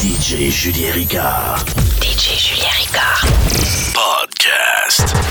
DJ Julien Ricard. DJ Julien Ricard. Podcast.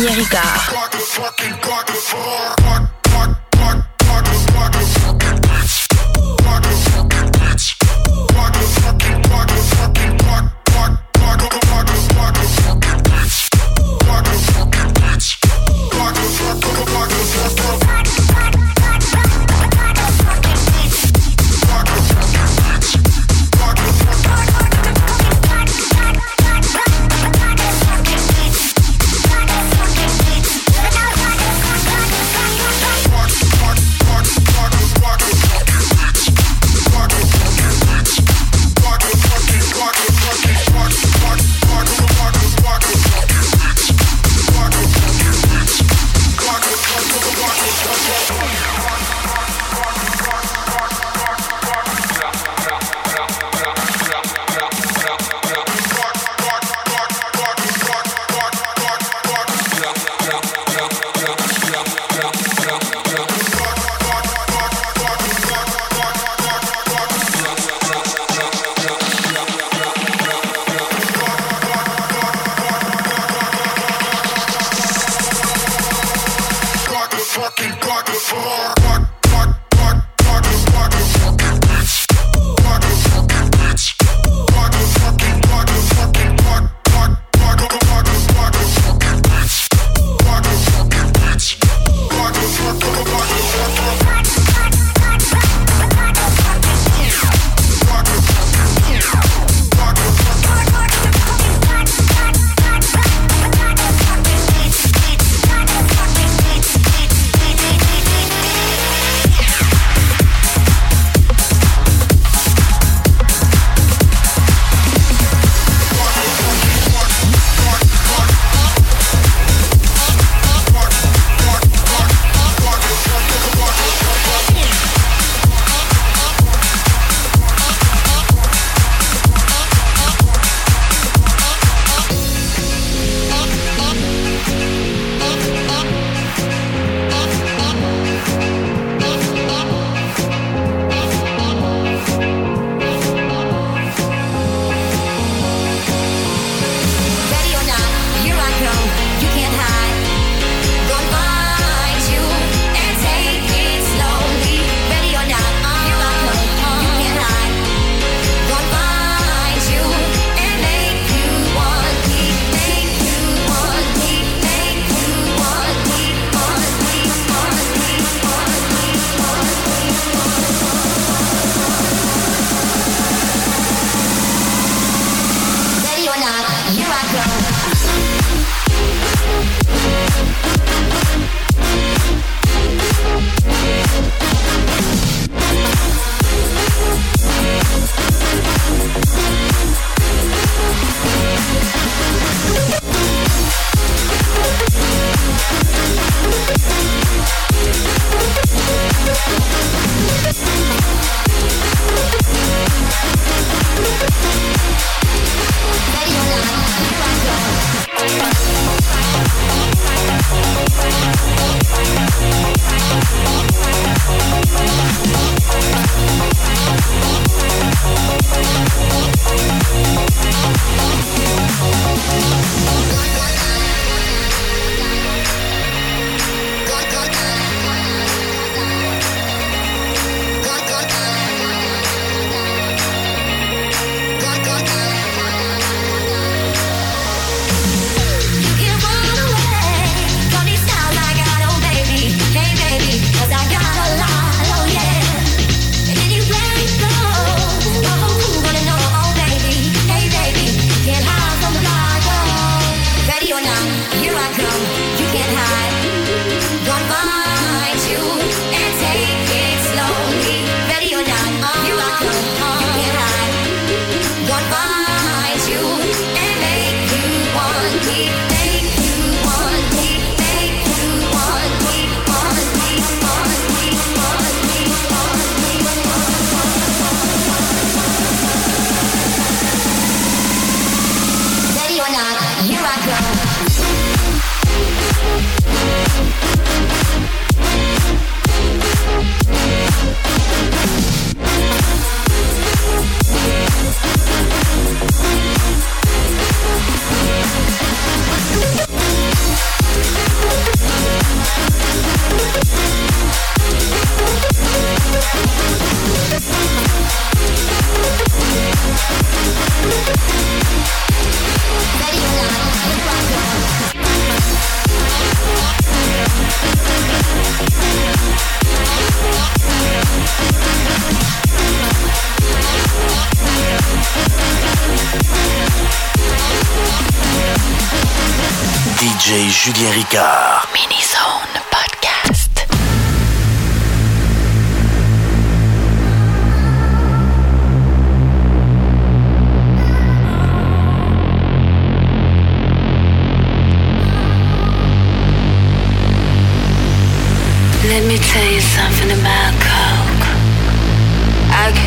Xavier Ricard.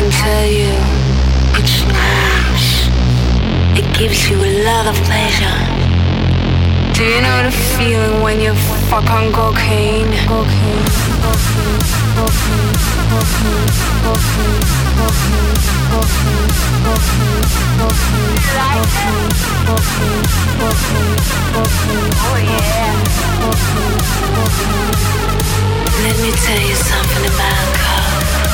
can tell you it's nice. It gives you a lot of pleasure. Do you know the feeling when you fuck on cocaine? Cocaine, cocaine, cocaine, cocaine, cocaine, cocaine, cocaine, cocaine, cocaine, cocaine, cocaine, cocaine, cocaine. Oh yeah. Cocaine, cocaine. Let me tell you something about coke.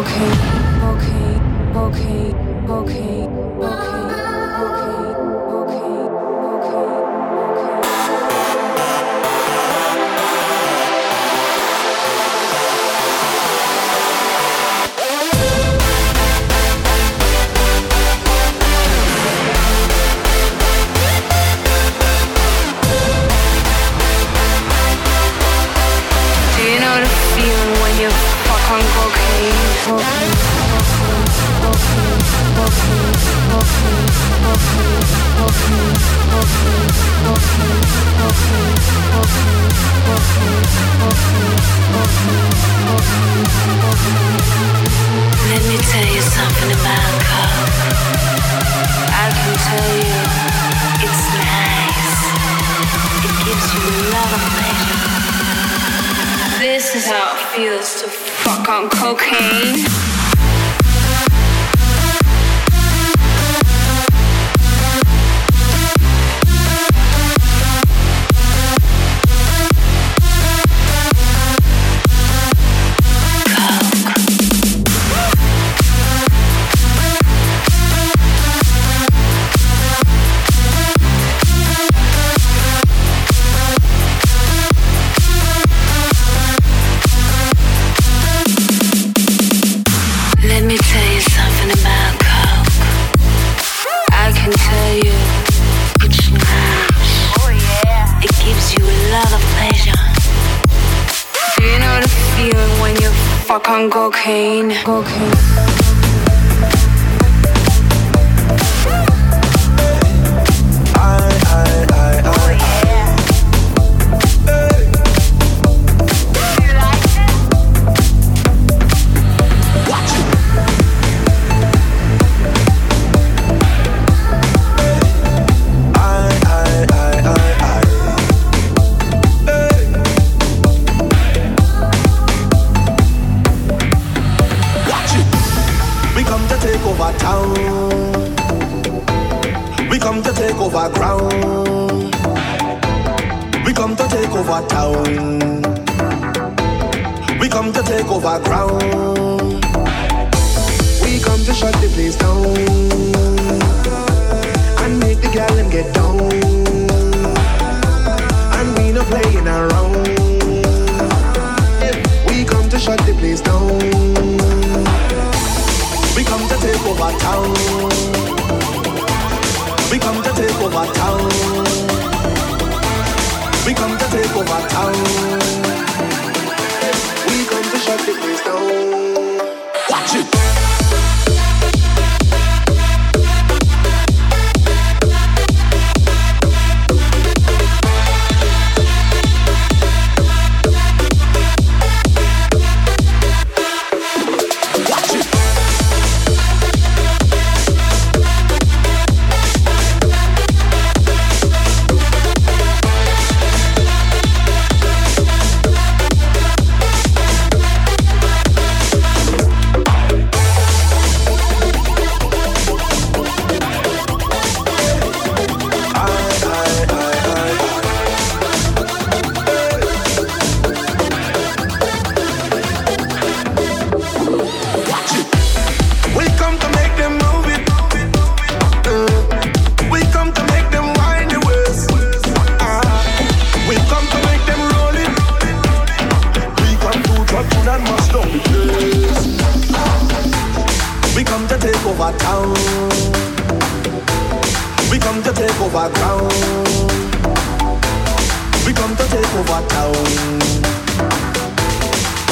Okay. to fuck on cocaine.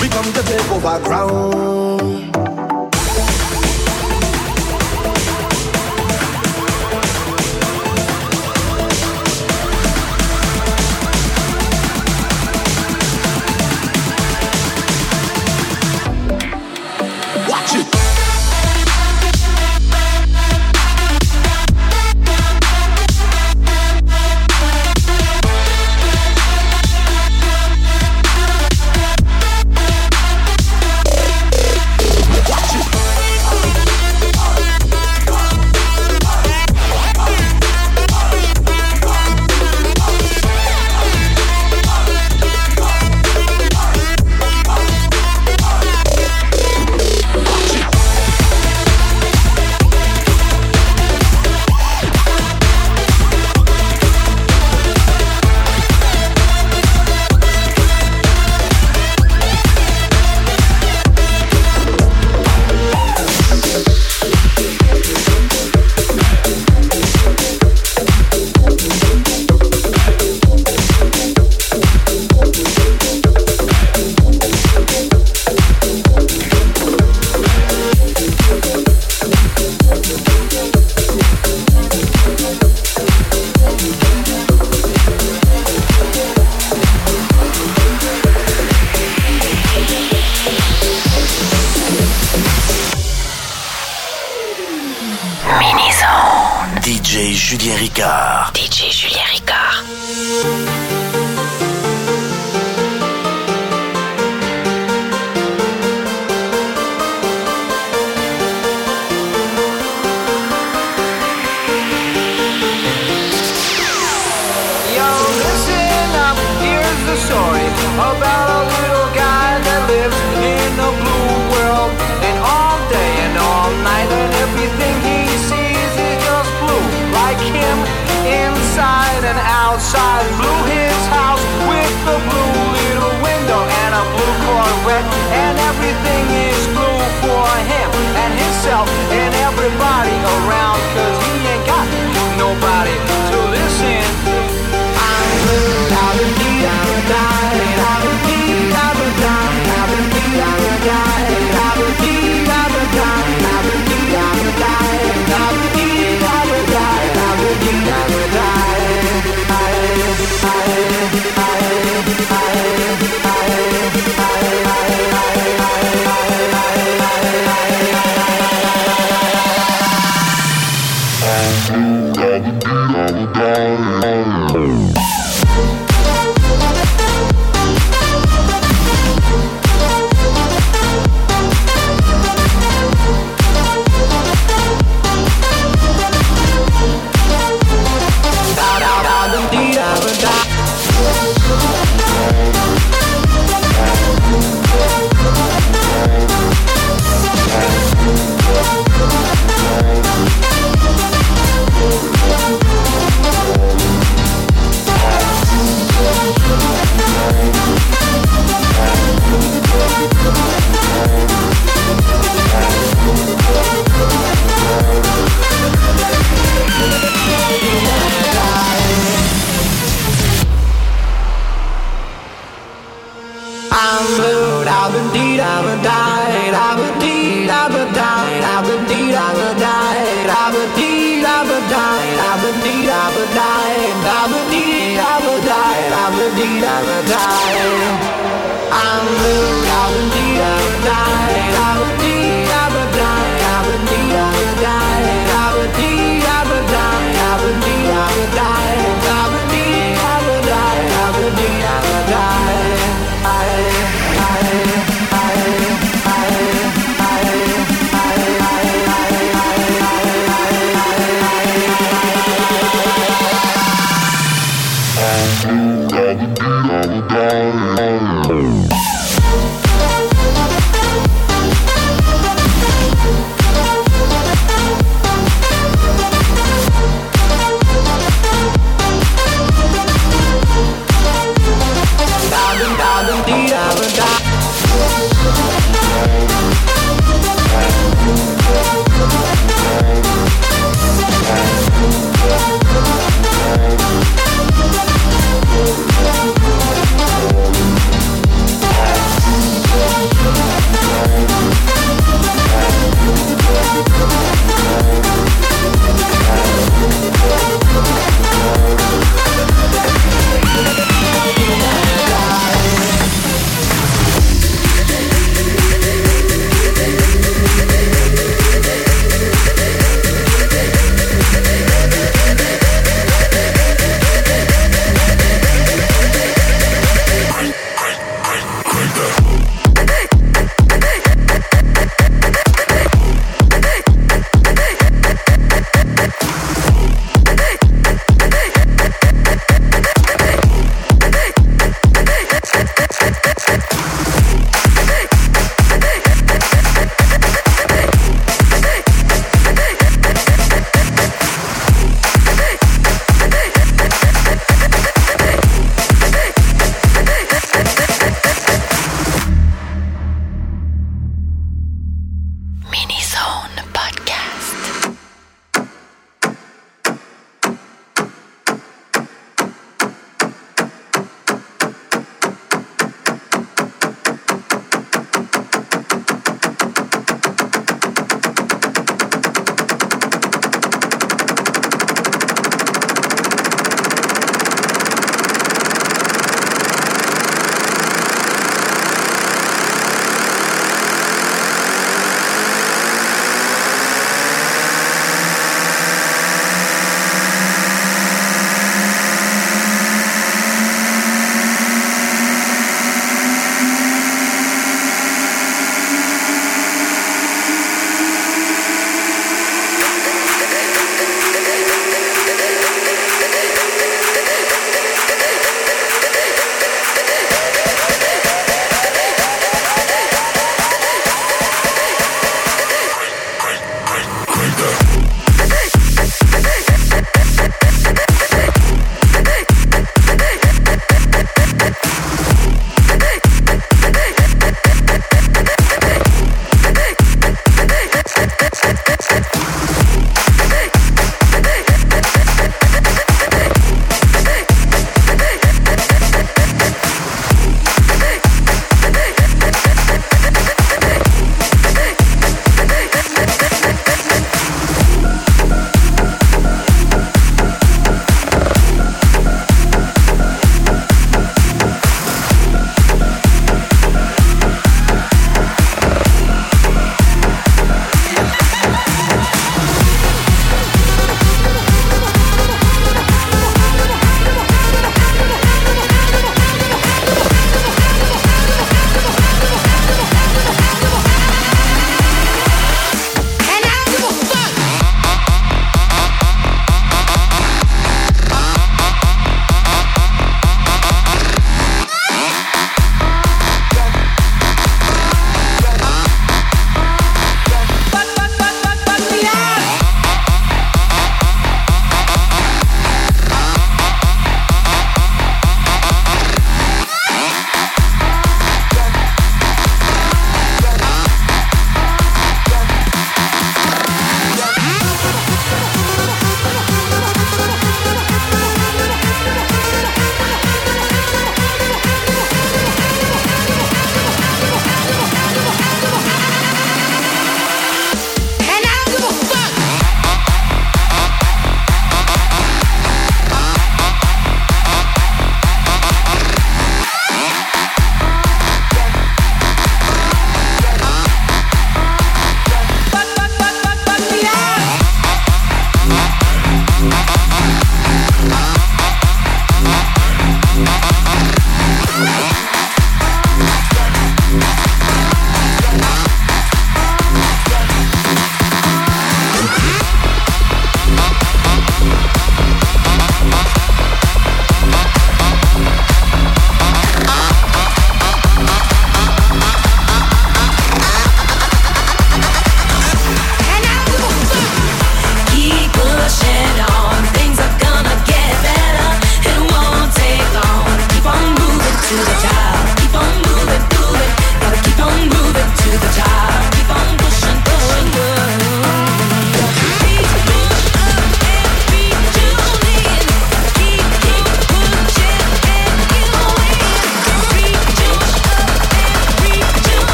We come to take over ground.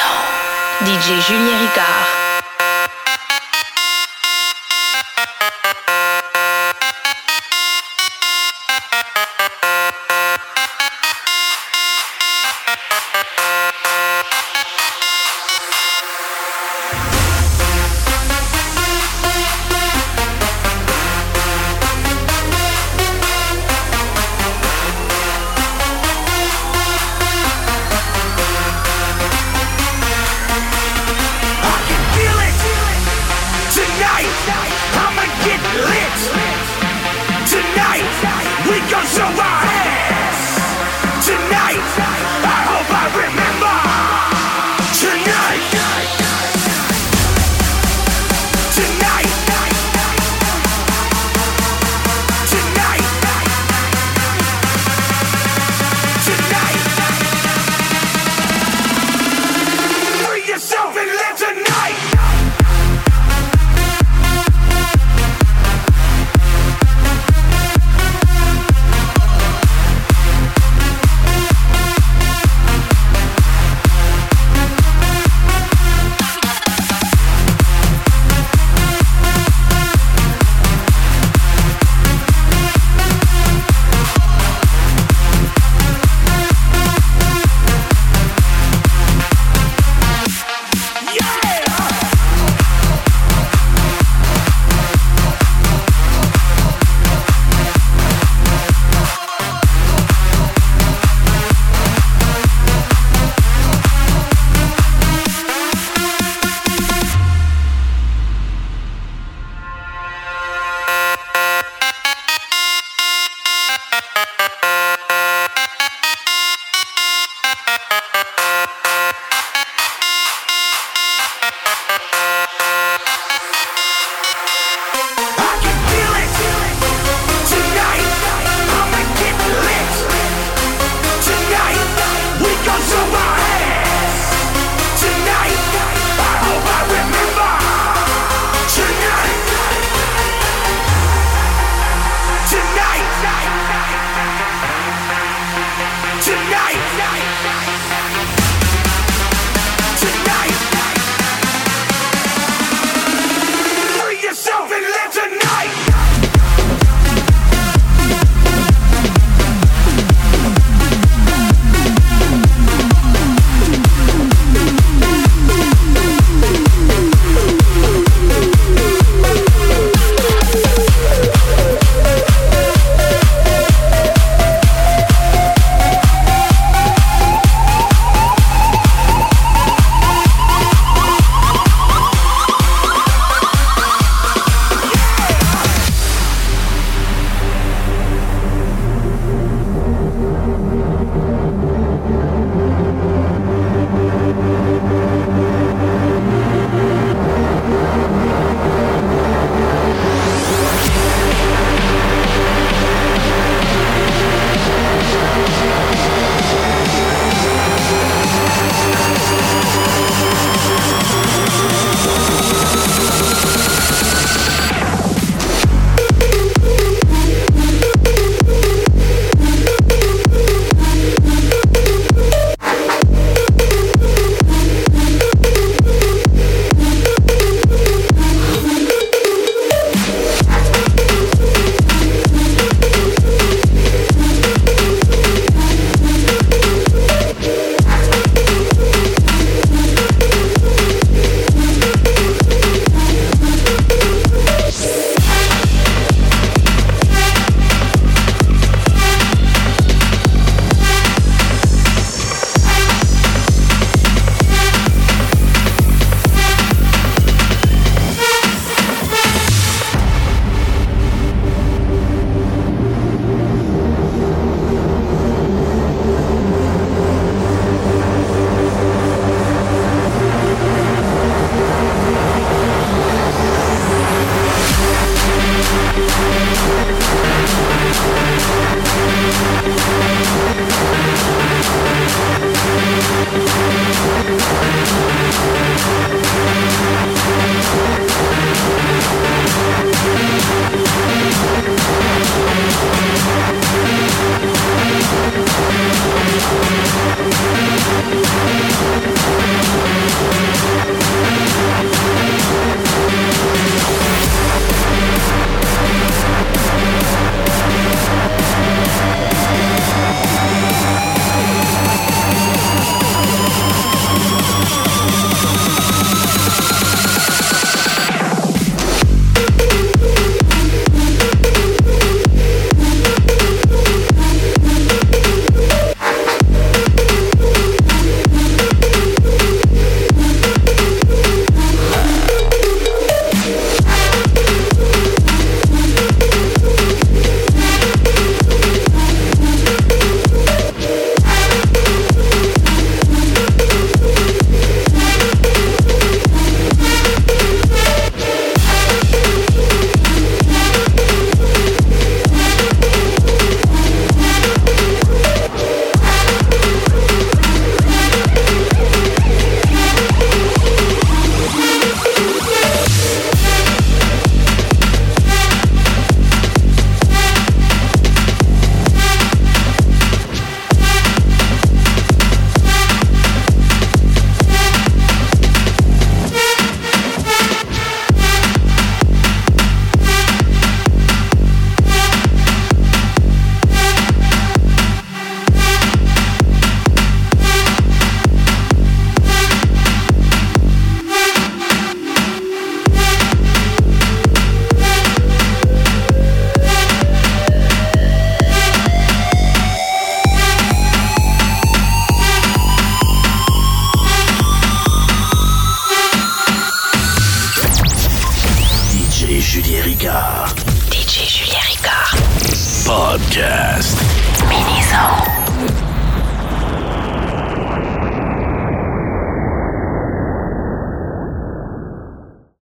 Soul. DJ Julien Ricard.